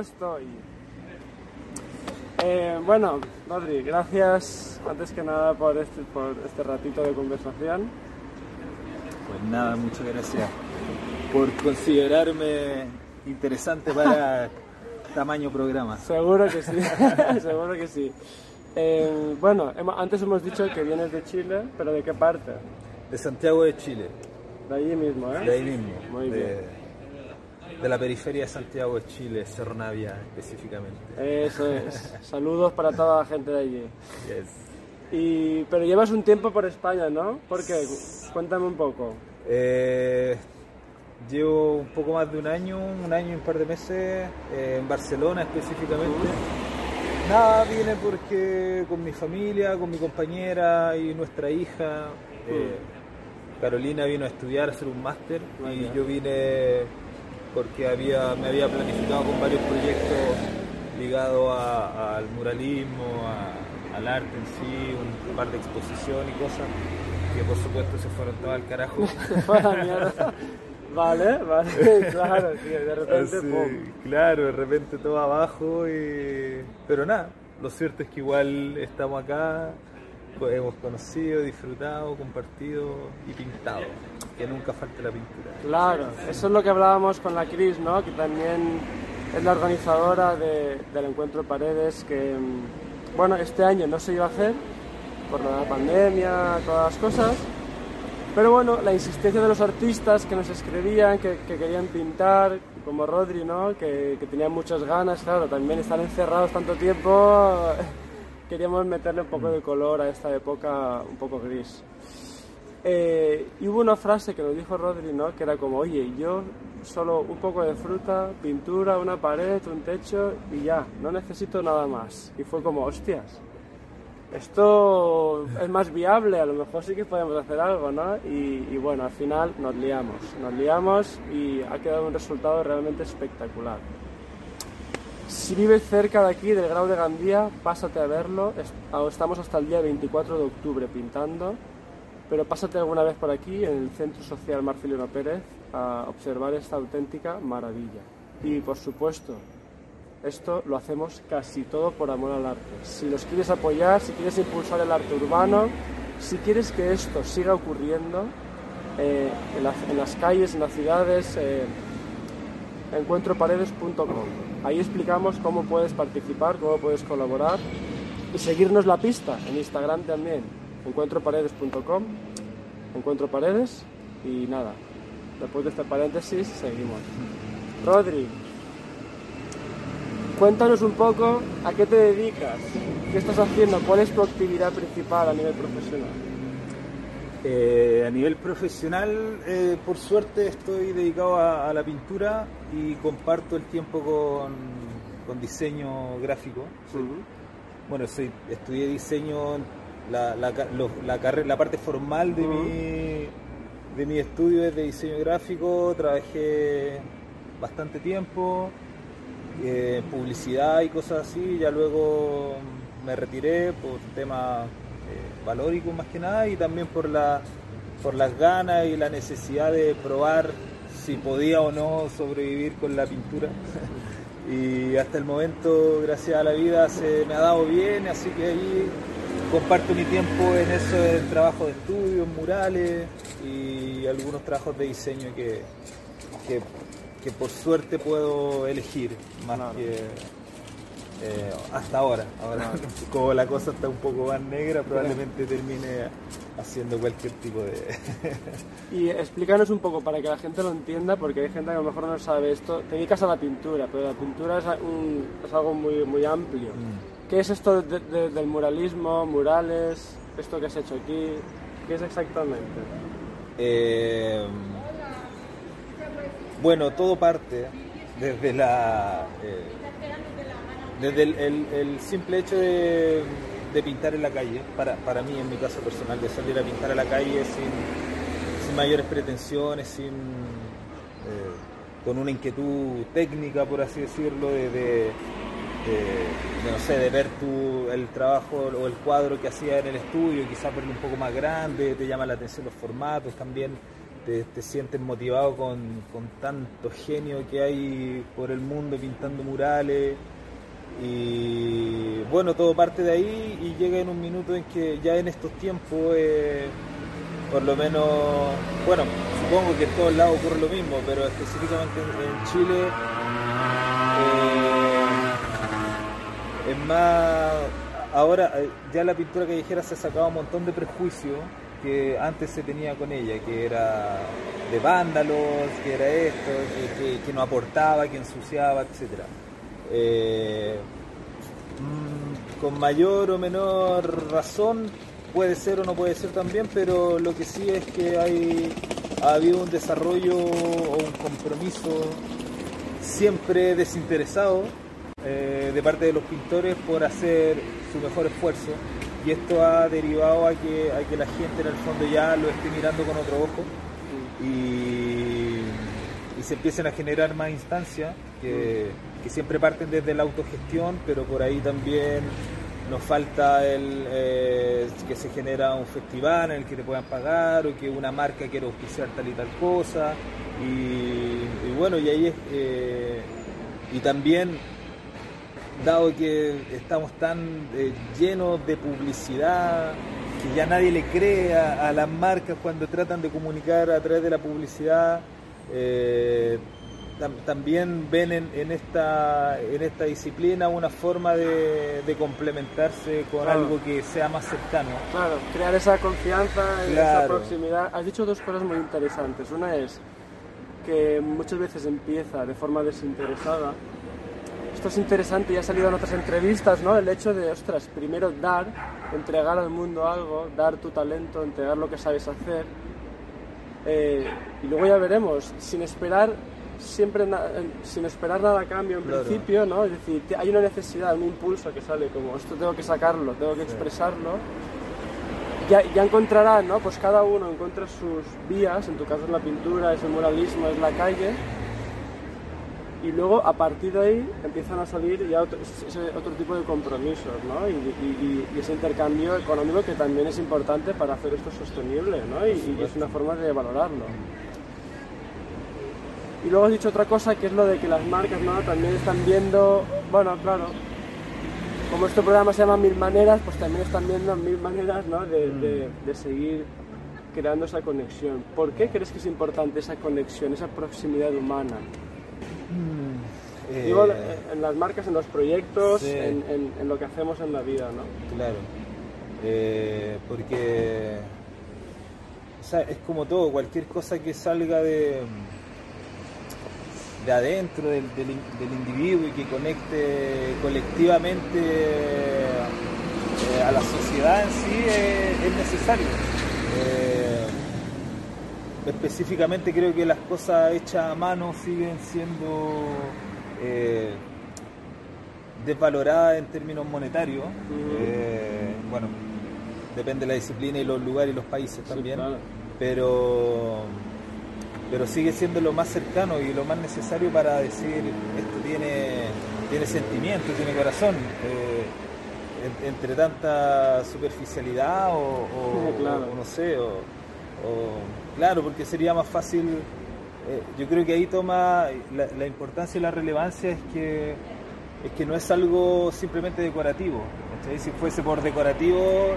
Estoy. Eh, bueno, Rodri, gracias antes que nada por este, por este ratito de conversación. Pues nada, muchas gracias por considerarme interesante para tamaño programa. Seguro que sí, seguro que sí. Eh, bueno, antes hemos dicho que vienes de Chile, pero ¿de qué parte? De Santiago de Chile, De allí mismo, ¿eh? de ahí mismo, Muy de, bien. De la periferia de Santiago de Chile, Cerro Navia específicamente. Eso es. Saludos para toda la gente de allí. Yes. Y, pero llevas un tiempo por España, ¿no? ¿Por qué? Cuéntame un poco. Eh, llevo un poco más de un año, un año y un par de meses eh, en Barcelona específicamente. Nada, vine porque con mi familia, con mi compañera y nuestra hija, eh, Carolina vino a estudiar, a hacer un máster y yo vine porque había, me había planificado con varios proyectos ligados al muralismo, a- al arte en sí, un par de exposiciones y cosas que por supuesto se fueron todas al carajo. Vale, vale, claro, sí, de repente, Así, pum. claro, de repente todo abajo y... Pero nada, lo cierto es que igual estamos acá, co- hemos conocido, disfrutado, compartido y pintado. Que nunca falte la pintura. Claro, eso es lo que hablábamos con la Cris, ¿no? Que también es la organizadora de- del encuentro Paredes, que, mm, bueno, este año no se iba a hacer por la pandemia, todas las cosas. Pero bueno, la insistencia de los artistas que nos escribían, que, que querían pintar, como Rodri, ¿no? Que, que tenían muchas ganas, claro, también estar encerrados tanto tiempo, queríamos meterle un poco de color a esta época un poco gris. Eh, y hubo una frase que nos dijo Rodri, ¿no? Que era como, oye, yo solo un poco de fruta, pintura, una pared, un techo y ya, no necesito nada más. Y fue como, hostias, esto es más viable, a lo mejor sí que podemos hacer algo, ¿no? Y, y bueno, al final nos liamos, nos liamos y ha quedado un resultado realmente espectacular. Si vives cerca de aquí, del Grau de Gandía, pásate a verlo. Es- Estamos hasta el día 24 de octubre pintando, pero pásate alguna vez por aquí, en el Centro Social Marcelino Pérez, a observar esta auténtica maravilla. Y por supuesto, esto lo hacemos casi todo por amor al arte. Si los quieres apoyar, si quieres impulsar el arte urbano, si quieres que esto siga ocurriendo eh, en, las- calles, en las ciudades, eh, encuentroparedes.com. Ahí explicamos cómo puedes participar, cómo puedes colaborar y seguirnos la pista en Instagram también. Encuentroparedes.com, encuentroparedes y nada. Después de este paréntesis, seguimos. Rodri, cuéntanos un poco a qué te dedicas, qué estás haciendo, cuál es tu actividad principal a nivel profesional. Eh, a nivel profesional, eh, por suerte estoy dedicado a, a la pintura y comparto el tiempo con, con diseño gráfico. Bueno, soy, estudié diseño, la, la, lo- la, la parte formal de, mi, de mi estudio es de diseño gráfico, trabajé bastante tiempo, eh, publicidad y cosas así, ya luego me retiré por temas eh, valóricos más que nada y también por, la, por las ganas y la necesidad de probar si podía o no sobrevivir con la pintura. y hasta el momento, gracias a la vida, se me ha dado bien, así que ahí comparto mi tiempo en eso, en trabajo de estudio, en murales y algunos trabajos de diseño que, que, que por suerte puedo elegir más Claro. que eh, hasta ahora. Ahora, como la cosa está un poco más negra, probablemente termine haciendo cualquier tipo de... Y explícanos un poco para que la gente lo entienda, porque hay gente que a lo mejor no sabe esto. Te dedicas a la pintura, pero la pintura es, un- es algo muy, muy amplio. ¿Qué es esto de- de- del muralismo, murales, esto que has hecho aquí? ¿Qué es exactamente? Eh, bueno, todo parte desde la eh, desde el, simple hecho de, pintar en la calle, para, para mí en mi caso personal, de salir a pintar a la calle sin, mayores pretensiones, sin eh, con una inquietud técnica, por así decirlo, de, de- de- de, no sé, de ver tu, el trabajo o el cuadro que hacía en el estudio, quizás verlo un poco más grande, te llama la atención los formatos también. te, sientes motivado con, con, tanto genio que hay por el mundo pintando murales. Y bueno, todo parte de ahí y llega en un minuto en que ya en estos tiempos, eh, por lo menos, bueno, supongo que en todos lados ocurre lo mismo, pero específicamente en, Chile más, ahora eh, ya la pintura callejera se ha sacado un montón de prejuicios que antes se tenía con ella, que era de vándalos, que era esto, que, no aportaba, que ensuciaba, etc. Eh, mm, con mayor o menor razón puede ser o no puede ser también, pero lo que sí es que hay, ha habido un desarrollo o un compromiso siempre desinteresado eh, de parte de los pintores por hacer su mejor esfuerzo. Y esto ha derivado a que, a que la gente en el fondo ya lo esté mirando con otro ojo y, se empiecen a generar más instancias que, siempre parten desde la autogestión, pero por ahí también nos falta el eh, que se genera un festival en el que te puedan pagar o que una marca quiera auspiciar tal y tal cosa. Y, bueno y ahí es eh, y también dado que estamos tan eh, llenos de publicidad, que ya nadie le cree a, las marcas cuando tratan de comunicar a través de la publicidad, eh, también ven en, esta, en esta disciplina una forma de, complementarse con algo que sea más cercano. Claro, crear esa confianza, esa proximidad. Has dicho dos cosas muy interesantes. Una es que muchas veces empieza de forma desinteresada esto es interesante y ha salido en otras entrevistas, ¿no? El hecho de, ostras, primero dar, entregar al mundo algo, dar tu talento, entregar lo que sabes hacer. Eh, y luego ya veremos, sin esperar siempre sin esperar nada a cambio en principio, ¿no? Es decir, hay una necesidad, un impulso que sale como esto tengo que sacarlo, tengo que expresarlo. Ya, ya encontrarán, ¿no? Pues cada uno encuentra sus vías, en tu caso es la pintura, es el muralismo, es la calle, y luego a partir de ahí empiezan a salir ya otro, tipo de compromisos ¿no? y, ese intercambio económico que también es importante para hacer esto sostenible ¿no? y, es una forma de valorarlo. Y luego has dicho otra cosa que es lo de que las marcas ¿no? también están viendo, bueno, claro, como este programa se llama Mil Maneras, pues también están viendo mil maneras ¿no? de seguir creando esa conexión. ¿Por qué crees que es importante esa conexión, esa proximidad humana? Eh, Digo, en las marcas, en los proyectos, en, lo que hacemos en la vida, ¿no? Claro. Eh, porque es como todo, cualquier cosa que salga de, de adentro del, individuo y que conecte colectivamente eh, a la sociedad en sí es, necesario. Específicamente creo que las cosas hechas a mano siguen siendo eh, desvalorada en términos monetarios. Eh, bueno, depende de la disciplina y los lugares y los países también, pero, pero sigue siendo lo más cercano y lo más necesario para decir esto tiene, tiene sentimiento, tiene corazón. Eh, entre tanta superficialidad o, no sé, o, claro, porque sería más fácil eh, yo creo que ahí toma la, importancia y la relevancia es que, es que no es algo simplemente decorativo. Si fuese por decorativo,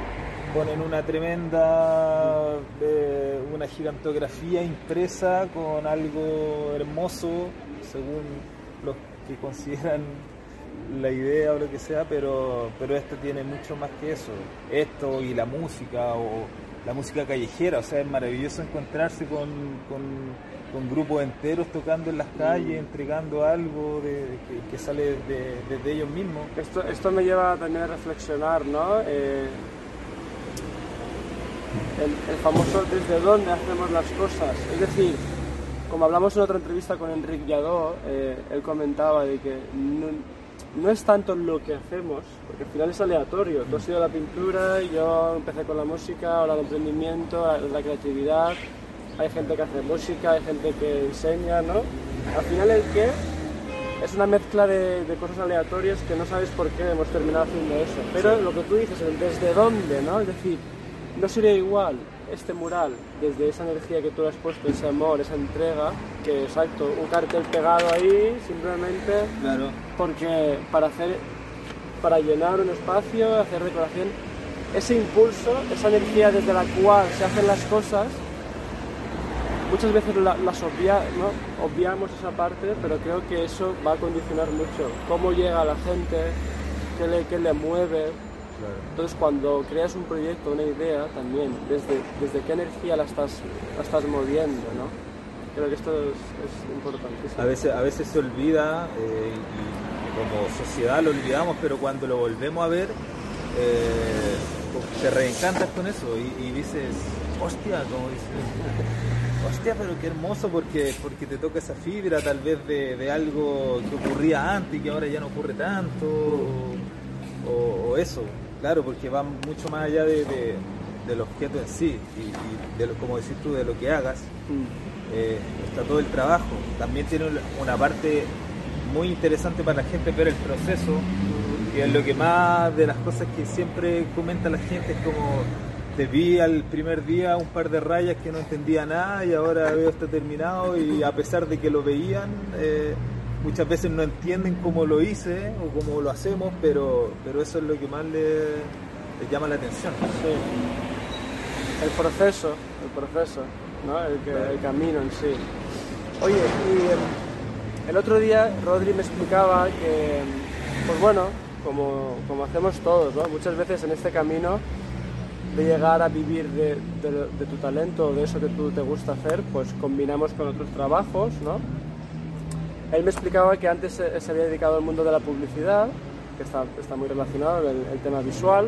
ponen una tremenda, eh, una gigantografía impresa con algo hermoso, según los que consideran la idea o lo que sea, pero, pero esto tiene mucho más que eso. Esto y la música o la música callejera, o sea, es maravilloso encontrarse con con grupos enteros tocando en las calles, entregando algo de, que, sale desde ellos mismos. Esto, esto me lleva también a reflexionar, ¿no? Eh, el, famoso desde dónde hacemos las cosas. Es decir, como hablamos en otra entrevista con Enrique Lladó, eh, él comentaba de que no, es tanto lo que hacemos, porque al final es aleatorio. Tú has sido la pintura, yo empecé con la música, ahora el emprendimiento, la creatividad hay gente que hace música, hay gente que enseña, ¿no? Al final el qué es una mezcla de, cosas aleatorias que no sabes por qué hemos terminado haciendo eso. Pero lo que tú dices, el desde dónde, ¿no? Es decir, no sería igual este mural desde esa energía que tú le has puesto, ese amor, esa entrega, que exacto, un cartel pegado ahí simplemente Claro. porque para hacer, para llenar un espacio, hacer decoración, ese impulso, esa energía desde la cual se hacen las cosas, muchas veces la- las obvia- ¿no? obviamos esa parte, pero creo que eso va a condicionar mucho cómo llega a la gente, qué le, qué le mueve. Claro. Entonces cuando creas un proyecto, una idea, también, desde, desde qué energía la estás, la estás moviendo, ¿no? Creo que esto es, es importantísimo. A veces, a veces se olvida eh, y como sociedad lo olvidamos, pero cuando lo volvemos a ver, eh, te reencantas con eso y, y dices, hostia, como dices, hostia, pero qué hermoso porque, porque te toca esa fibra tal vez de, de algo que ocurría antes y que ahora ya no ocurre tanto, o, o- o eso, claro, porque va mucho más allá de, de- del objeto en sí y, y de lo, como decís tú, de lo que hagas Mm. eh, está todo el trabajo. También tiene una parte muy interesante para la gente ver el proceso, que es lo que más de las cosas que siempre comenta la gente es como te vi al primer día un par de rayas que no entendía nada y ahora veo esto terminado y a pesar de que lo veían, eh, muchas veces no entienden cómo lo hice o cómo lo hacemos, pero, pero eso es lo que más les, les llama la atención. Sí. El proceso, el proceso, ¿no? El camino en sí. Oye, y em, el otro día Rodri me explicaba que, pues bueno, como, como hacemos todos, ¿no? Muchas veces en este camino de llegar a vivir de, tu talento, de eso que tú te gusta hacer, pues combinamos con otros trabajos, ¿no? Él me explicaba que antes se, se había dedicado al mundo de la publicidad, que está, está muy relacionado, el, el tema visual,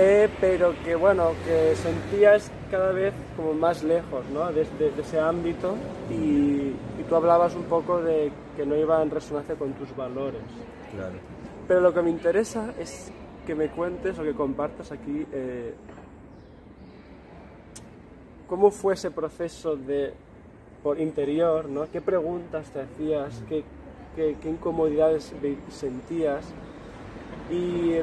eh, pero que bueno, que sentías cada vez como más lejos ¿no? de, de- de ese ámbito y, y tú hablabas un poco de que no iba en resonancia con tus valores. Claro. Pero lo que me interesa es que me cuentes o que compartas aquí eh, cómo fue ese proceso de por interior, ¿no? ¿Qué preguntas te hacías? ¿Qué, qué, qué incomodidades sentías? Y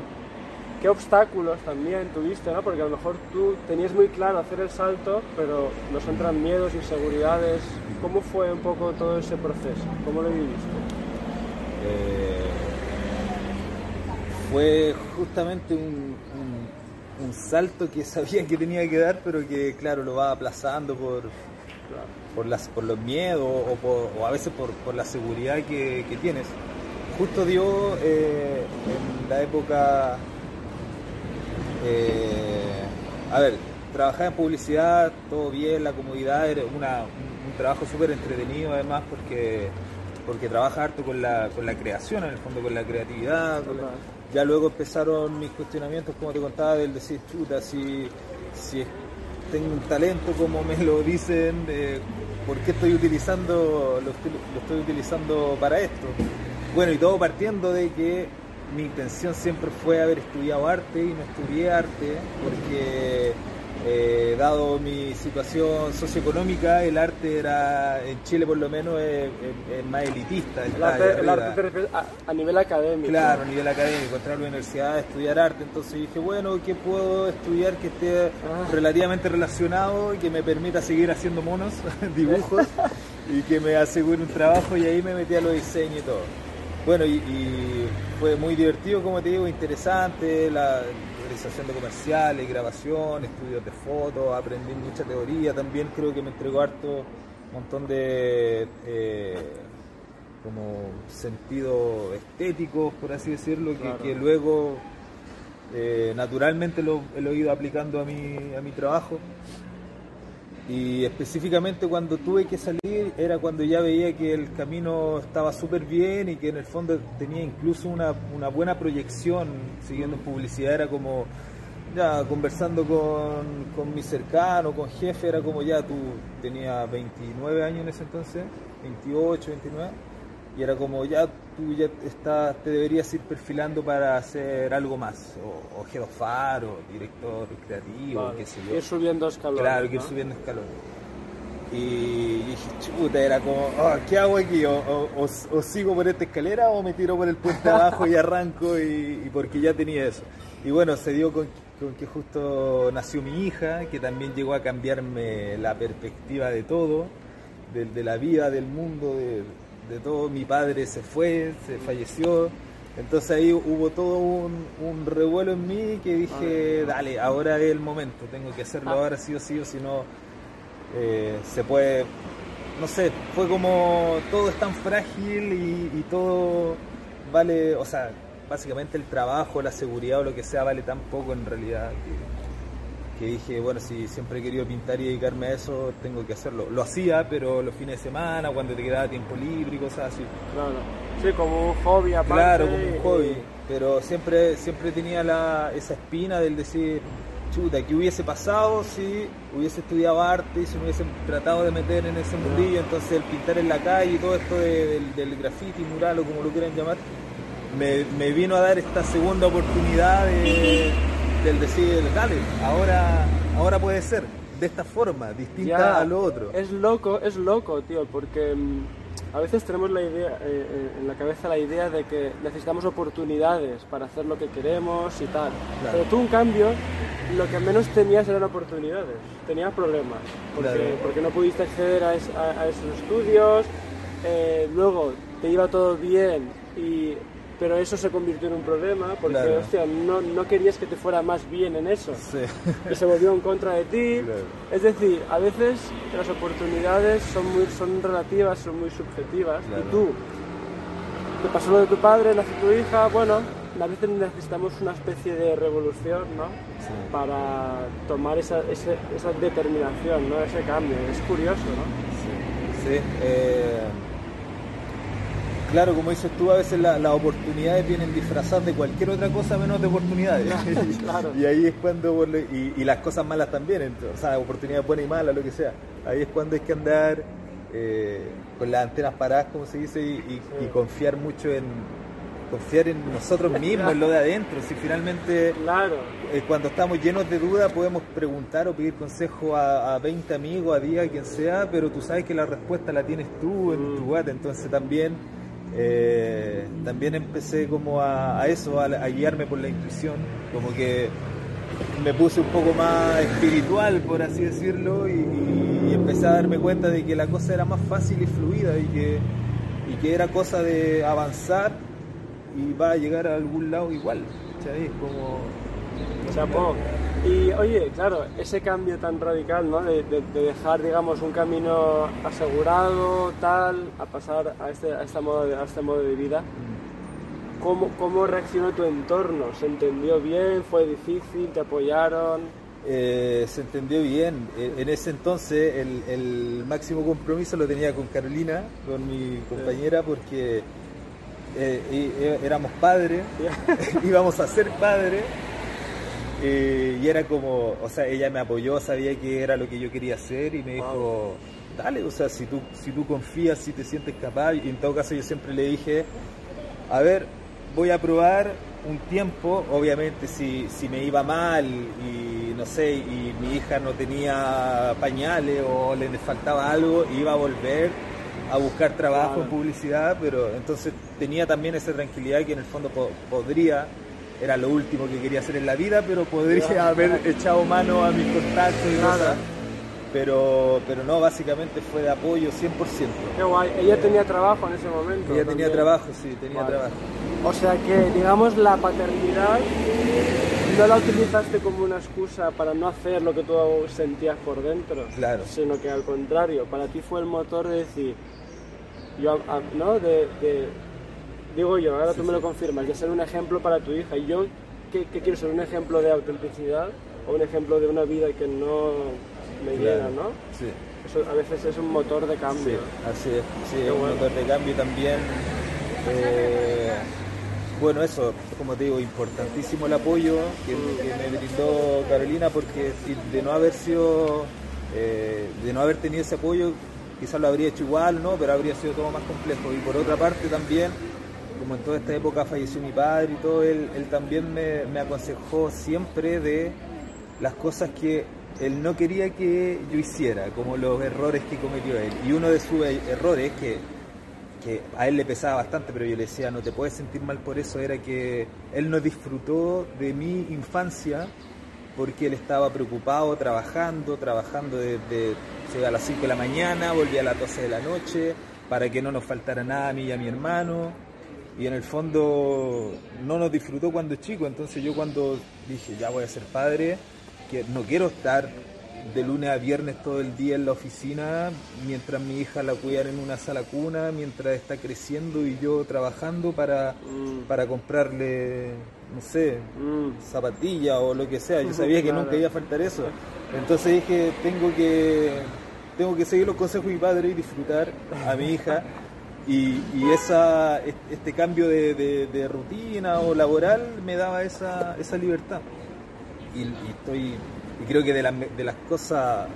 qué obstáculos también tuviste, ¿no? Porque a lo mejor tú tenías muy claro hacer el salto, pero nos entran miedos, inseguridades. ¿Cómo fue un poco todo ese proceso? ¿Cómo lo viviste? Eh, fue justamente un, salto que sabía que tenía que dar, pero que claro, lo va aplazando por, por, las, los miedos o, a veces por, por la seguridad que, que tienes. Justo dio eh, en la época, eh, a ver, trabajaba en publicidad, todo bien, la comodidad, era una- un, un trabajo súper entretenido además porque, porque trabaja harto con la, con la creación, en el fondo con la creatividad. con la- Total. ya luego empezaron mis cuestionamientos, como te contaba, del decir, chuta, si, si tengo un talento como me lo dicen, eh, ¿por qué estoy utilizando, lo estoy utilizando para esto? Bueno, y todo partiendo de que mi intención siempre fue haber estudiado arte y no estudié arte porque eh, dado mi situación socioeconómica, el arte era, en Chile por lo menos, es, es- es más elitista. El arte, el arte te refieres a, a nivel académico. Claro, a nivel académico, entrar a la universidad a estudiar arte. Entonces dije, bueno, ¿qué puedo estudiar que esté Ah. relativamente relacionado y que me permita seguir haciendo monos, dibujos y que me asegure un trabajo? Y ahí me metí a los diseños y todo. Bueno, y, y fue muy divertido, como te digo, interesante, la realización de comerciales, grabación, estudios de fotos, aprendí mucha teoría también, creo que me entregó harto un montón de... eh, como sentido estético, por así decirlo, que, luego eh, naturalmente lo, lo he ido aplicando a mi, a mi trabajo. Y específicamente cuando tuve que salir era cuando ya veía que el camino estaba súper bien y que en el fondo tenía incluso una, una buena proyección siguiendo en publicidad. Era como, ya conversando con, con mi cercano, con jefe, era como ya tú tenías 29 años en ese entonces, 28, 29, y era como ya tú ya estás, te deberías ir perfilando para hacer algo más, o, o head of art, o director creativo, Vale. qué sé yo. Ir subiendo escalones. Claro, que ir subiendo escalones. Y dije, chuta, era como, "Ah, ¿qué hago aquí? O, o- o- o sigo por esta escalera o me tiro por el puente abajo y arranco? Y, y porque ya tenía eso. Y bueno, se dio con, con que justo nació mi hija, que también llegó a cambiarme la perspectiva de todo, de, de la vida, del mundo, de, de, todo. Mi padre se fue, se falleció. Entonces ahí hubo todo un, un revuelo en mí que dije, dale, ahora es el momento, tengo que hacerlo Ah. ahora sí o sí, o si no eh, se puede, no sé, fue como todo es tan frágil y, y todo vale, o sea, básicamente el trabajo, la seguridad o lo que sea vale tan poco en realidad que, que dije, bueno, si siempre he querido pintar y dedicarme a eso, tengo que hacerlo. Lo hacía, pero los fines de semana, cuando te quedaba tiempo libre y cosas así. Claro. Sí, como un hobby aparte. Claro, como un y- hobby, pero siempre, siempre tenía la, esa espina del decir, chuta, ¿qué hubiese pasado si hubiese estudiado arte y si me hubiesen tratado de meter en ese mundillo? Entonces el pintar en la calle y todo esto de- del, del graffiti, mural o como lo quieran llamar, me, me vino a dar esta segunda oportunidad de, del decir, dale, ahora, ahora puede ser, de esta forma, distinta Ya, a lo otro. Es loco, es loco, tío, porque mm, a veces tenemos la idea, eh, eh, en la cabeza la idea de que necesitamos oportunidades para hacer lo que queremos y tal. Claro. Pero tú, en cambio, lo que menos tenías eran oportunidades, tenías problemas, porque, Claro. porque no pudiste acceder a, es- a- a esos estudios, eh, luego te iba todo bien y... Pero eso se convirtió en un problema porque, Claro. hostia, no, no querías que te fuera más bien en eso Sí. y se volvió en contra de ti. Claro. Es decir, a veces las oportunidades son muy son relativas, son muy subjetivas. Claro. Y tú, te pasó lo de tu padre, nació tu hija, bueno, a veces necesitamos una especie de revolución, ¿no? Sí. Para tomar esa, ese- esa determinación, ¿no? Ese cambio. Es curioso, ¿no? Sí, eh, claro, como dices tú, a veces la- las oportunidades vienen disfrazadas de cualquier otra cosa menos de oportunidades. Claro. y ahí es cuando, y, y las cosas malas también, ent- o sea, oportunidades buenas y malas, lo que sea. Ahí es cuando hay que andar eh, con las antenas paradas, como se dice, y, y- y confiar mucho en confiar en nosotros mismos, en lo de adentro. Si finalmente Claro. eh, cuando estamos llenos de dudas podemos preguntar o pedir consejo a, a 20 amigos, a 10, a quien sea, pero tú sabes que la respuesta la tienes tú en tu guata, entonces también eh, también empecé como a, eso, a, guiarme por la intuición, como que me puse un poco más espiritual, por así decirlo, y, empecé a darme cuenta de que la cosa era más fácil y fluida y que, y que era cosa de avanzar y va a llegar a algún lado igual. ¿cachai? Es como... Chapó. Y oye, claro, ese cambio tan radical, ¿no? De, de- de dejar, digamos, un camino asegurado, tal, a pasar a este, a esta modo de, a este modo de vida. ¿Cómo, ¿Cómo reaccionó tu entorno? ¿Se entendió bien? ¿Fue difícil? ¿Te apoyaron? Eh, se entendió bien. Eh, En ese entonces el, el máximo compromiso lo tenía con Carolina, con mi compañera, porque eh, eh, éramos padres, íbamos a ser padres. Eh, y era como, o sea, ella me apoyó, sabía que era lo que yo quería hacer y me dijo, dale, o sea, si tú, si tú confías, si te sientes capaz, y en todo caso yo siempre le dije, a ver, voy a probar un tiempo, obviamente si, si me iba mal y no sé, y mi hija no tenía pañales o le faltaba algo, iba a volver a buscar trabajo en publicidad, pero entonces tenía también esa tranquilidad que en el fondo po- podría, era lo último que quería hacer en la vida, pero podría haber echado mano a mis contactos y cosas. Pero, pero no, básicamente fue de apoyo 100%. Qué guay. Ella tenía trabajo en ese momento. Ella tenía también. trabajo, sí, tenía Vale. trabajo. O sea que, digamos, la paternidad no la utilizaste como una excusa para no hacer lo que tú sentías por dentro. Claro. Sino que al contrario, para ti fue el motor de decir, yo, a- ¿no? De, de- digo yo, ahora tú me lo confirmas, de ser un ejemplo para tu hija. Y yo, ¿qué, qué quiero ser? ¿Un ejemplo de autenticidad o un ejemplo de una vida que no me Claro. llena, no? Sí. Eso a veces es un motor de Sí, cambio. así es. Sí, es un bueno. motor de cambio también. eh, bueno, eso, como te digo, importantísimo el apoyo que, que me brindó Carolina, porque de no haber sido, eh, de no haber tenido ese apoyo, quizás lo habría hecho igual, ¿no? Pero habría sido todo más complejo. Y por otra parte también, como en toda esta época falleció mi padre y todo, él, él también me, me aconsejó siempre de las cosas que él no quería que yo hiciera, como los errores que cometió él. Y uno de sus e- errores, que, que a él le pesaba bastante, pero yo le decía, no te puedes sentir mal por eso, era que él no disfrutó de mi infancia porque él estaba preocupado trabajando, trabajando desde a las 5 de la mañana, volvía a las 12 de la noche, para que no nos faltara nada a mí y a mi hermano. Y en el fondo no nos disfrutó cuando chico, entonces yo cuando dije, ya voy a ser padre, que no quiero estar de lunes a viernes todo el día en la oficina, mientras mi hija la cuidan en una sala cuna, mientras está creciendo y yo trabajando para, mm. para comprarle, no sé, mm. zapatilla o lo que sea. Yo sabía que nunca iba a faltar eso. Entonces dije, tengo que, tengo que seguir los consejos de mi padre y disfrutar a mi hija. Y, esa, este cambio de, rutina o laboral me daba esa, esa libertad. Y, y estoy y creo que de, de, las cosas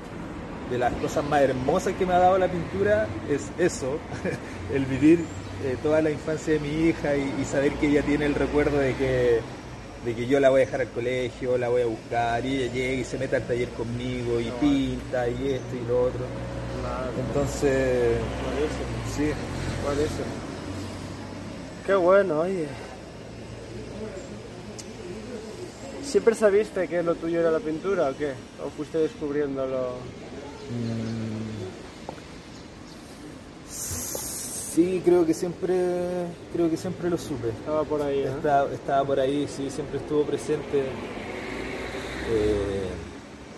de las cosas más hermosas que me ha dado la pintura es eso, el vivir eh, toda la infancia de mi hija y, saber que ella tiene el recuerdo de que, de que yo la voy a dejar al colegio, la voy a buscar y ella llega y se mete al taller conmigo y pinta y esto y lo otro. Entonces, sí. Qué bueno, oye. ¿Siempre sabiste que lo tuyo era la pintura o qué? ¿O fuiste descubriéndolo? Mm. Sí, creo que siempre creo que siempre lo supe. Estaba por ahí. Estaba, por ahí, sí, siempre estuvo presente. Eh,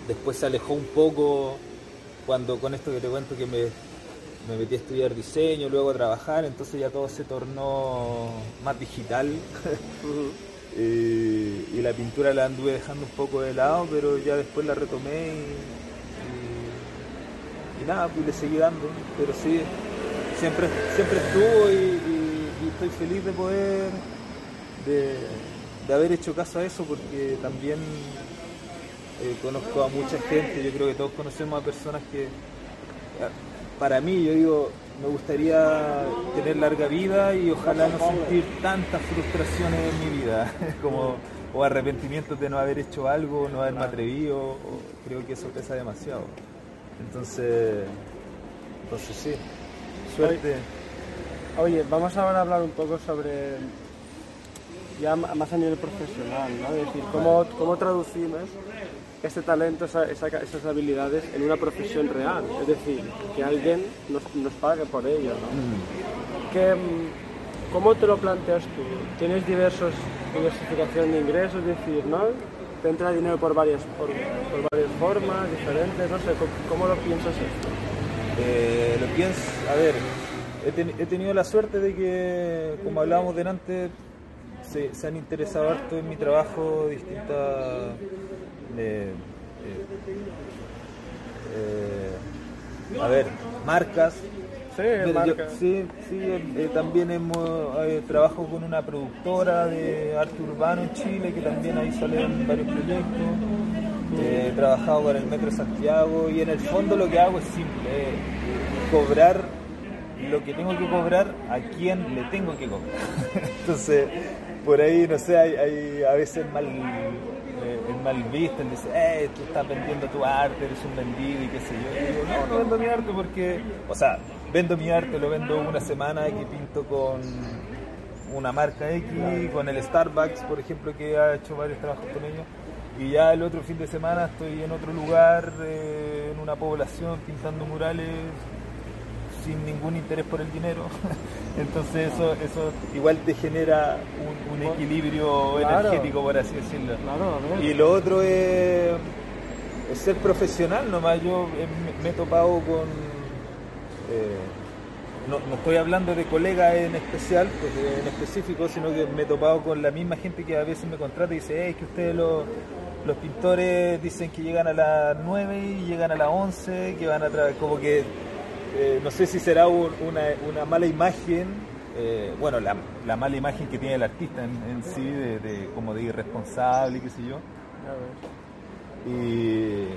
después se alejó un poco cuando con esto que te cuento que me, me metí a estudiar diseño, luego a trabajar, entonces ya todo se tornó más digital. y la pintura la anduve dejando un poco de lado, pero ya después la retomé y, nada, pues le seguí dando. Pero sí, siempre, siempre estuvo y, estoy feliz de poder, de, haber hecho caso a eso, porque también eh, conozco a mucha gente, yo creo que todos conocemos a personas que, para mí, yo digo, me gustaría tener larga vida y ojalá no sentir tantas frustraciones en mi vida como o arrepentimientos de no haber hecho algo, no haberme atrevido, creo que eso pesa demasiado. Entonces, entonces sí, suerte. Oye, vamos ahora a hablar un poco sobre ya más a nivel profesional, ¿no? Es decir, cómo, cómo traducimos este talento, esas habilidades en una profesión real. Es decir, que alguien nos, nos pague por ello. ¿no? Mm, ¿Cómo te lo planteas tú? ¿Tienes diversos diversificación de ingresos? Es decir, ¿no? ¿Te entra dinero por varias, por, varias formas diferentes? No sé, ¿cómo, lo piensas esto? Eh, lo pienso, a ver, he, he, tenido la suerte de que, como hablábamos delante, se, se han interesado harto en mi trabajo distintas eh, a ver, marcas. Sí, sí, eh, también hemos eh, trabajo con una productora de arte urbano en Chile que también ahí salen varios proyectos. he trabajado con el Metro Santiago y en el fondo lo que hago es simple, cobrar lo que tengo que cobrar a quien le tengo que cobrar. Entonces, por ahí, no sé, hay a veces mal mal visto, él dice, eh, tú estás vendiendo tu arte, eres un vendido y qué sé yo. Y digo, no, no vendo mi arte porque, o sea, vendo mi arte, lo vendo una semana que pinto con una marca X, con el Starbucks, por ejemplo, que ha hecho varios trabajos con ellos. Y ya el otro fin de semana estoy en otro lugar, eh, en una población, pintando murales sin ningún interés por el dinero. Entonces eso, eso igual te genera un, equilibrio energético, por así decirlo. y lo otro es, ser profesional nomás. Yo me, he topado con... Eh, no, estoy hablando de colegas en especial, en específico, sino que me he topado con la misma gente que a veces me contrata y dice, es que ustedes los, los pintores dicen que llegan a las 9 y llegan a las 11, que van a trabajar, como que eh, no sé si será una, mala imagen, eh, bueno, la, mala imagen que tiene el artista en, sí, de, como de irresponsable, qué sé yo. Y,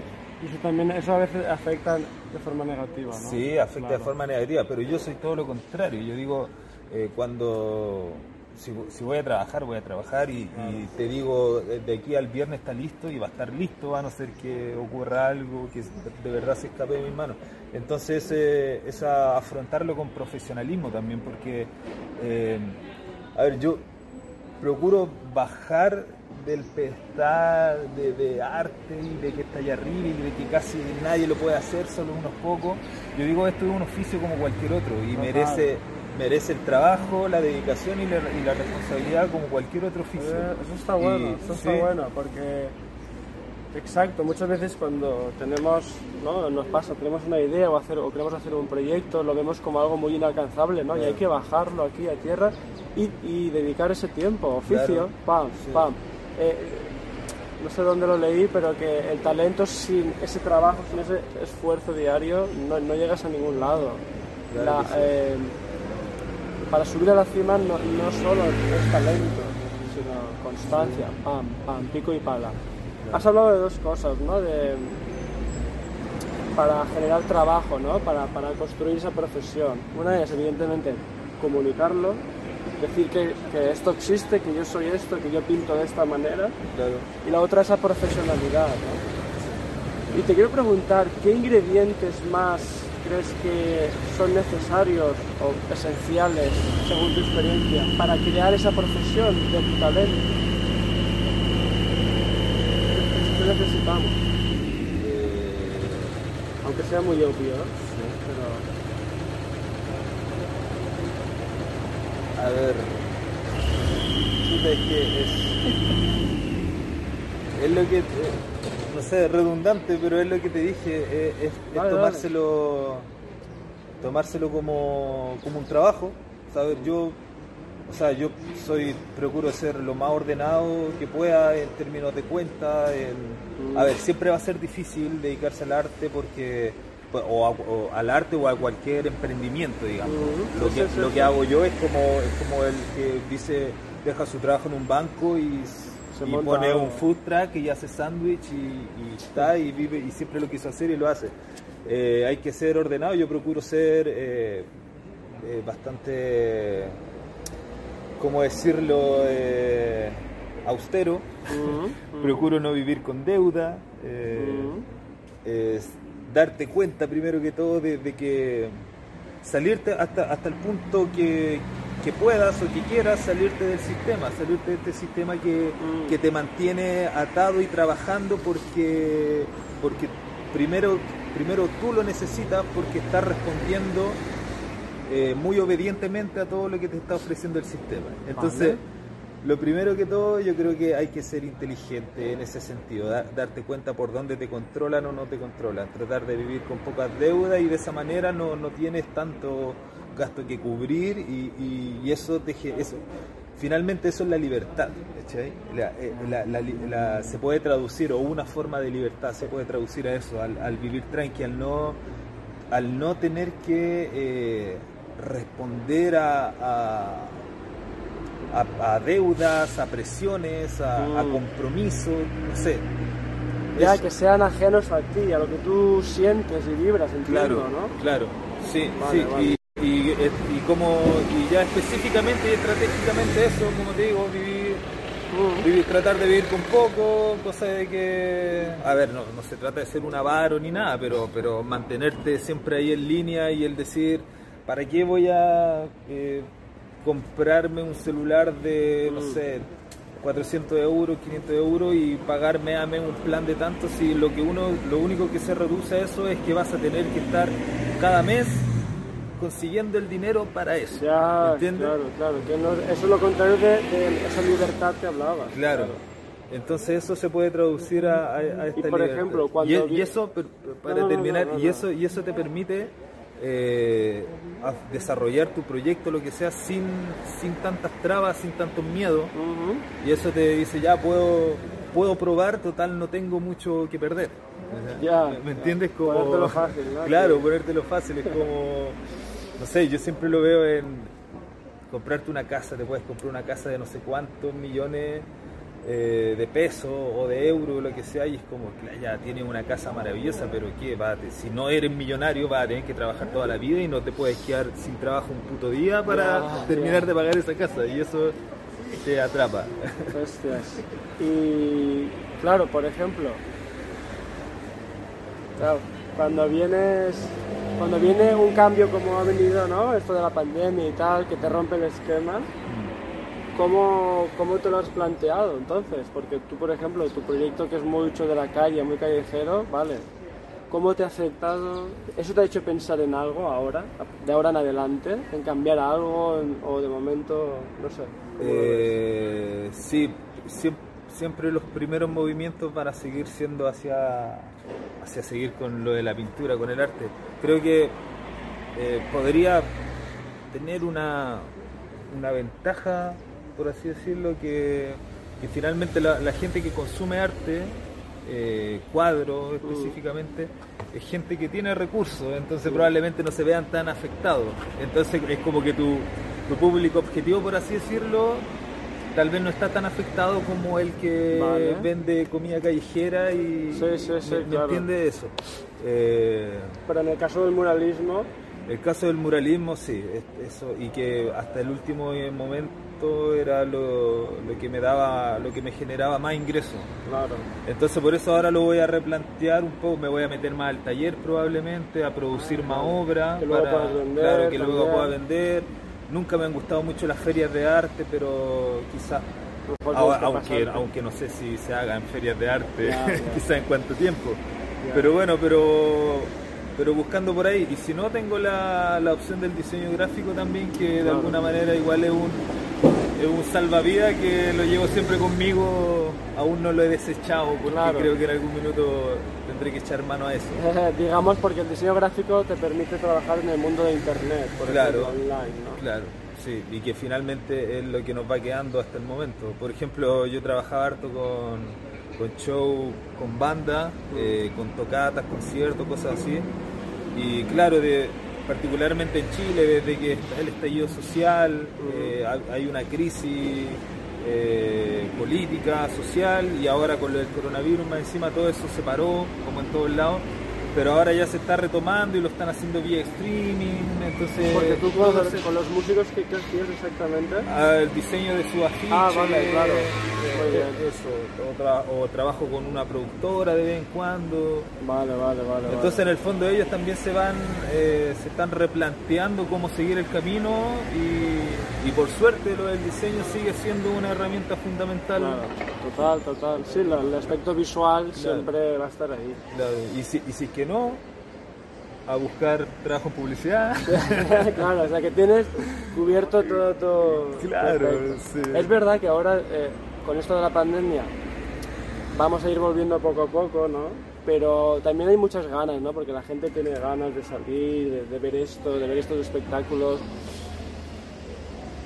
eso también, eso a veces afecta de forma negativa, ¿no? Sí, afecta de forma negativa, pero yo soy todo lo contrario. Yo digo, eh, cuando si, voy a trabajar, voy a trabajar y, te digo, de aquí al viernes está listo y va a estar listo, a no ser que ocurra algo que de verdad se escape de mis manos. Entonces eh, es afrontarlo con profesionalismo también, porque, eh, a ver, yo procuro bajar del pedestal de, arte y de que está allá arriba y de que casi nadie lo puede hacer, solo unos pocos. Yo digo, esto es un oficio como cualquier otro y merece merece el trabajo, la dedicación y la, responsabilidad como cualquier otro oficio. Eh, eso está bueno, eso está bueno, porque exacto, muchas veces cuando tenemos, ¿no? nos pasa, tenemos una idea o, hacer, o queremos hacer un proyecto, lo vemos como algo muy inalcanzable, ¿no? Y hay que bajarlo aquí a tierra y, dedicar ese tiempo, oficio, pam, pam. Eh, no sé dónde lo leí, pero que el talento sin ese trabajo, sin ese esfuerzo diario, no, no llegas a ningún lado. Eh, para subir a la cima no, no solo es talento, sino constancia, pam, pam, pico y pala. Has hablado de dos cosas, ¿no? De, para generar trabajo, ¿no? Para, para construir esa profesión. Una es, evidentemente, comunicarlo, decir que, que, esto existe, que yo soy esto, que yo pinto de esta manera. Y la otra, esa profesionalidad, ¿no? Y te quiero preguntar, ¿qué ingredientes más crees que son necesarios o esenciales, según tu experiencia, para crear esa profesión de tu talento? ¿Qué necesitamos? Eh, aunque sea muy obvio, pero... A ver, es que es, es lo que sé, redundante, pero es lo que te dije, es, tomárselo tomárselo como, como un trabajo, saber yo o sea, yo soy, procuro ser lo más ordenado que pueda en términos de cuenta. a ver, siempre va a ser difícil dedicarse al arte porque o, al arte o a cualquier emprendimiento, digamos. Lo que, lo que hago yo es como, es como el que dice, deja su trabajo en un banco y se pone un food truck y hace sándwich y, está y vive y siempre lo quiso hacer y lo hace. Eh, hay que ser ordenado, yo procuro ser eh, eh, bastante, ¿cómo decirlo?, austero, procuro no vivir con deuda, darte cuenta primero que todo de, de que salirte hasta, hasta el punto que, que puedas o que quieras salirte del sistema, salirte de este sistema que, mm. que te mantiene atado y trabajando porque, porque primero, primero tú lo necesitas porque estás respondiendo eh, muy obedientemente a todo lo que te está ofreciendo el sistema. Entonces, lo primero que todo, yo creo que hay que ser inteligente en ese sentido, darte cuenta por dónde te controlan o no te controlan, tratar de vivir con pocas deudas y de esa manera no, no tienes tanto gasto que cubrir y, eso, deje, eso finalmente eso es la libertad. Eh, se puede traducir, o una forma de libertad se puede traducir a eso, al, vivir tranquilo, al no, al no tener que eh, responder a, a, deudas, a presiones, a, mm. compromisos, no sé. Ya, que sean ajenos a ti, a lo que tú sientes y vibras, entiendo, claro, ¿no? Claro, sí, sí. Y, y, como, y ya específicamente y estratégicamente eso, como te digo, vivir, vivir, tratar de vivir con poco, cosa de que, a ver, no, no se trata de ser un avaro ni nada, pero, pero mantenerte siempre ahí en línea y el decir, ¿para qué voy a eh, comprarme un celular de, no sé, 400 euros, 500 euros y pagarme a un plan de tanto si lo que uno, lo único que se reduce a eso es que vas a tener que estar cada mes consiguiendo el dinero para eso. Ya, ¿entiendes? Claro, claro, que eso es lo contrario de, esa libertad que hablabas. Claro. Entonces eso se puede traducir a, esta y por ejemplo, cuando y, eso para terminar y eso y eso te permite eh, desarrollar tu proyecto lo que sea sin sin tantas trabas, sin tantos miedos y eso te dice ya puedo puedo probar, total no tengo mucho que perder. Ya, ¿Me entiendes? Como, ponértelo fácil, ¿no? Claro, ponértelo fácil, es como no sé, yo siempre lo veo en comprarte una casa, te puedes comprar una casa de no sé cuántos millones eh, de pesos o de euros, lo que sea, y es como, ya tienes una casa maravillosa, pero ¿qué? Va, si no eres millonario vas a tener que trabajar toda la vida y no te puedes quedar sin trabajo un puto día para terminar de pagar esa casa, y eso te atrapa. Hostias. Y claro, por ejemplo, claro, cuando vienes cuando viene un cambio como ha venido, ¿no? Esto de la pandemia y tal, que te rompe el esquema, ¿cómo, ¿cómo te lo has planteado entonces? Porque tú, por ejemplo, tu proyecto que es mucho de la calle, muy callejero, vale. ¿Cómo te ha afectado? ¿Eso te ha hecho pensar en algo ahora, de ahora en adelante? ¿En cambiar algo en- o de momento, no sé? Eh, sí, siempre, siempre los primeros movimientos van a seguir siendo hacia, hacia seguir con lo de la pintura, con el arte. Creo que eh, podría tener una, una ventaja, por así decirlo, que, que finalmente la, la gente que consume arte, eh, cuadros específicamente, es gente que tiene recursos, entonces probablemente no se vean tan afectados. Entonces es como que tu, tu público objetivo, por así decirlo, tal vez no está tan afectado como el que Vale. vende comida callejera y Sí, sí, sí, me, me claro. entiende eso. Eh, Pero en el caso del muralismo, el caso del muralismo, sí, es- eso, y que hasta el último momento era lo, lo que me daba, lo que me generaba más ingresos. claro. Entonces por eso ahora lo voy a replantear un poco, me voy a meter más al taller probablemente, a producir más obra, Que luego para, puedas vender claro, que luego pueda vender. Nunca me han gustado mucho las ferias de arte, pero quizás, ahora- aunque, aunque no sé si se hagan ferias de arte, Ya, ya. quizás en cuánto tiempo. Pero bueno, pero pero buscando por ahí. Y si no, tengo la, la opción del diseño gráfico también, que de Claro. alguna manera igual es un, es un salvavidas que lo llevo siempre conmigo. Aún no lo he desechado porque Claro. creo que en algún minuto tendré que echar mano a eso. Digamos porque el diseño gráfico te permite trabajar en el mundo de internet, por Claro. ejemplo, online, ¿no? Claro, sí, y que finalmente es lo que nos va quedando hasta el momento. Por ejemplo, yo trabajaba harto con, con show, con banda, eh, con tocatas, conciertos, cosas así. Y claro, de, particularmente en Chile, desde que está el estallido social, eh, hay- hay una crisis eh, política, social, y ahora con lo del coronavirus más encima todo eso se paró, como en todos lados. Pero ahora ya se está retomando y lo están haciendo vía streaming, entonces Porque tú con, se- con los músicos qué hacías exactamente. al diseño de su afiche. Ah, vale, claro. eh, Muy bien. Eso, o, tra- o trabajo con una productora de vez en cuando. Vale, vale, vale. Entonces en vale. el fondo ellos también se van, eh, se están replanteando cómo seguir el camino y, y por suerte lo del diseño sigue siendo una herramienta fundamental. Claro, total, total. Sí, el aspecto visual siempre va a estar ahí. Claro, Y, si, y si es que no, a buscar trabajo en publicidad. claro, o sea que tienes cubierto todo, todo. Claro, sí. Es verdad que ahora, eh, con esto de la pandemia, vamos a ir volviendo poco a poco, ¿no? Pero también hay muchas ganas, ¿no? Porque la gente tiene ganas de salir, de, de ver esto, de ver estos espectáculos.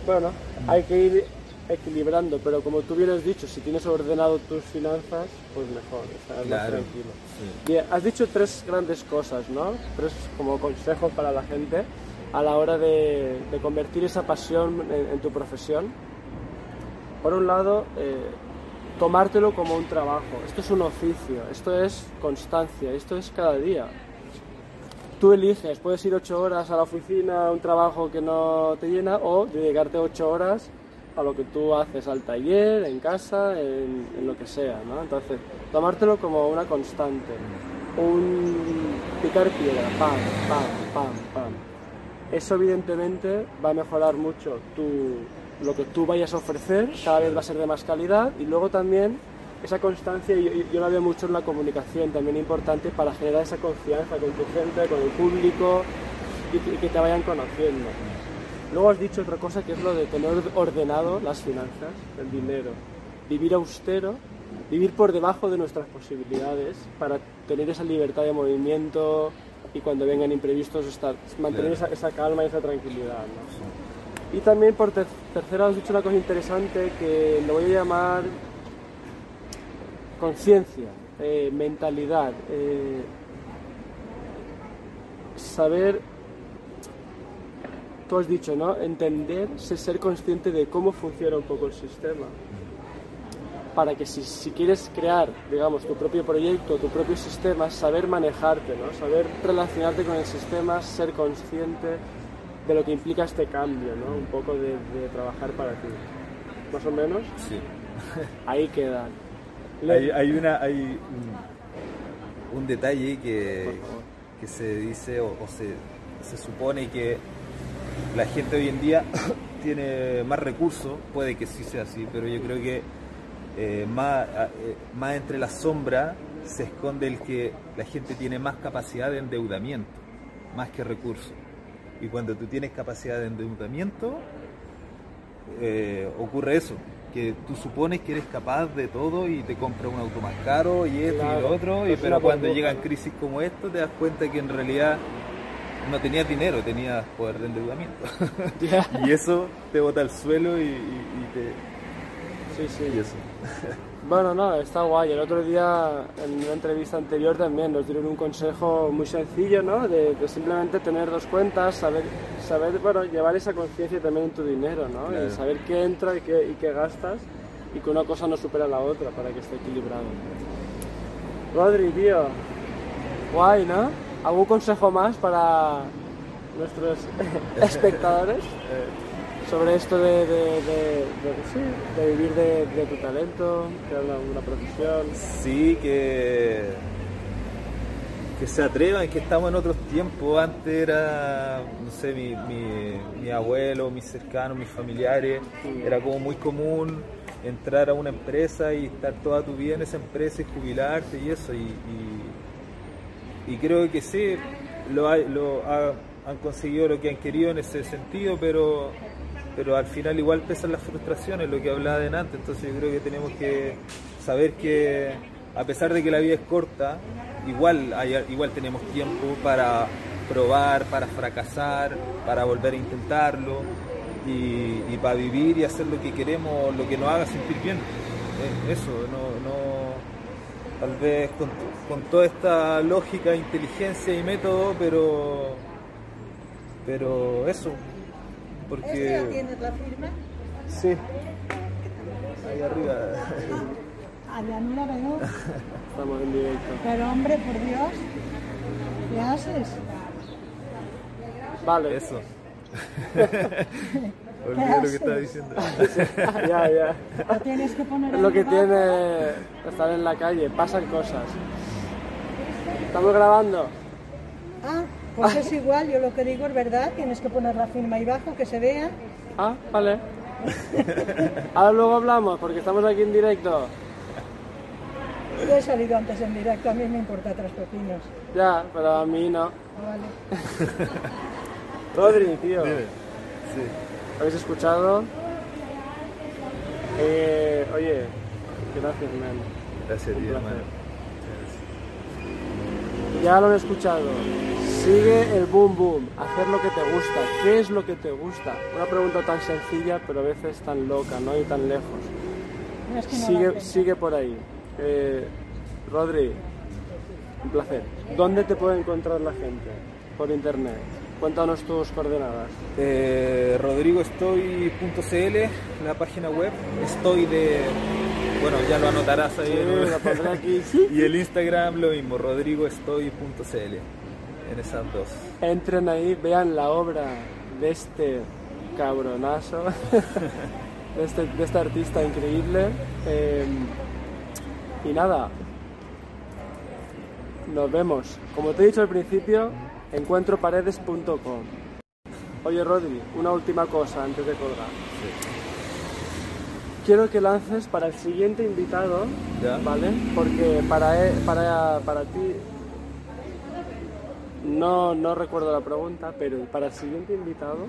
Bueno, hay que ir equilibrando, pero como tú bien has dicho, si tienes ordenado tus finanzas, pues mejor, estarás más Claro, tranquilo. sí. Bien, has dicho tres grandes cosas, ¿no? Tres como consejos para la gente a la hora de, de convertir esa pasión en, en tu profesión. Por un lado, eh, tomártelo como un trabajo. Esto es un oficio, esto es constancia, esto es cada día. Tú eliges, puedes ir ocho horas a la oficina a un trabajo que no te llena o dedicarte ocho horas a lo que tú haces, al taller, en casa, en, lo que sea, ¿no? Entonces, tomártelo como una constante, un picar piedra, pam, pam, pam, pam. Eso evidentemente va a mejorar mucho tu, lo que tú vayas a ofrecer, cada vez va a ser de más calidad y luego también esa constancia, yo, yo- la veo mucho en la comunicación, también importante para generar esa confianza con tu gente, con el público y, que- y que te vayan conociendo. Luego has dicho otra cosa que es lo de tener ordenado las finanzas, el dinero, vivir austero, vivir por debajo de nuestras posibilidades para tener esa libertad de movimiento y cuando vengan imprevistos estar, mantener esa, esa calma y esa tranquilidad. ¿no? Y también por ter- tercera has dicho una cosa interesante que lo voy a llamar conciencia, eh, mentalidad, eh, saber, tú has dicho, ¿no? Entender, ser- ser consciente de cómo funciona un poco el sistema. Para que si, si quieres crear, digamos, tu propio proyecto, tu propio sistema, saber manejarte, ¿no? Saber relacionarte con el sistema, ser consciente de lo que implica este cambio, ¿no? Un poco de, de trabajar para ti. Más o menos, Sí. ahí queda. Hay, hay una hay un, detalle que, que se dice o, o se, se supone que la gente hoy en día tiene más recursos, puede que sí sea así, pero yo creo que eh, más, eh, más entre la sombra se esconde el que la gente tiene más capacidad de endeudamiento, más que recursos. Y cuando tú tienes capacidad de endeudamiento, eh, ocurre eso, que tú supones que eres capaz de todo y te compras un auto más caro y esto y lo otro, y, pero cuando llegan crisis como esto te das cuenta que en realidad no tenías dinero, tenías poder de endeudamiento. y eso te bota al suelo y, te... Sí, sí. Y eso. Bueno, no, está guay. El otro día, en una entrevista anterior también, nos dieron un consejo muy sencillo, ¿no? De, simplemente tener dos cuentas, saber, saber bueno, llevar esa conciencia también en tu dinero, ¿no? Y saber qué entra y qué, y qué gastas y que una cosa no supera la otra para que esté equilibrado. Rodri, tío, guay, ¿no? ¿Algún consejo más para nuestros espectadores? Sobre esto de, vivir de, tu talento, de una profesión. Sí, que, que se atrevan, que estamos en otros tiempos. Antes era, no sé, mi, mi, abuelo, mis cercanos, mis familiares, era como muy común entrar a una empresa y estar toda tu vida en esa empresa y jubilarte y eso. Y, y, creo que sí, lo, lo han conseguido lo que han querido en ese sentido, pero pero al final igual pesan las frustraciones, lo que hablaba de antes, entonces yo creo que tenemos que saber que a pesar de que la vida es corta, igual, igual tenemos tiempo para probar, para fracasar, para volver a intentarlo y, para vivir y hacer lo que queremos, lo que nos haga sentir bien. Eh, eso, no, no tal vez con, con, toda esta lógica, inteligencia y método, pero, pero eso, porque... ¿Este tienes la firma? Sí. Ahí arriba. Allá no la veo. Estamos en directo. Pero hombre, por Dios, ¿qué haces? Vale. Eso. Olvidé lo que estaba diciendo. ya, ya. Lo tienes que poner Es lo que tiene estar en la calle, pasan cosas. ¿Estamos grabando? Ah, pues es igual, yo lo que digo es verdad, tienes que poner la firma ahí abajo, que se vea. Ah, vale. Ahora luego hablamos, porque estamos aquí en directo. Yo he salido antes en directo, a mí me importa tres pepinos. Ya, pero a mí no. Ah, vale. Rodri, tío. Sí. ¿Habéis escuchado? Eh, oye, gracias, man. Gracias, tío, Ya lo han escuchado. Sigue el boom boom, hacer lo que te gusta. ¿Qué es lo que te gusta? Una pregunta tan sencilla, pero a veces tan loca, ¿no? Y tan lejos. sigue, sigue por ahí. Eh, Rodri, un placer. ¿Dónde te puede encontrar la gente? Por internet. Cuéntanos tus coordenadas. Eh, rodrigoestoy.cl, la página web. Estoy de. Bueno, ya lo anotarás ahí. Sí, aquí. y el Instagram lo mismo, rodrigoestoy.cl en esas dos. Entren ahí, vean la obra de este cabronazo, de, este, de este artista increíble. Em, y nada, nos vemos. Como te he dicho al principio, encuentroparedes.com. Oye Rodri, una última cosa antes de colgar. Quiero que lances para el siguiente invitado, ¿vale? Porque para, e, para, para ti no, no recuerdo la pregunta, pero para el siguiente invitado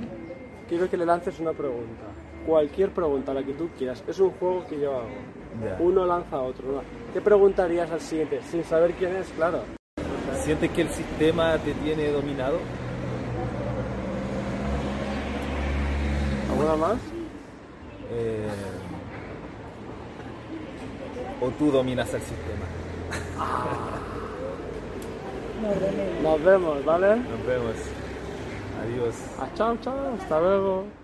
quiero que le lances una pregunta. Cualquier pregunta, la que tú quieras. Es un juego que yo hago. Uno lanza a otro. ¿Qué preguntarías al siguiente? Sin saber quién es, claro. ¿Sientes que el sistema te tiene dominado? ¿Alguna más? Eh, ¿O tú dominas el sistema? Nos vemos, ¿vale? Nos vemos. Adiós. Ah, chao, chao. Hasta luego.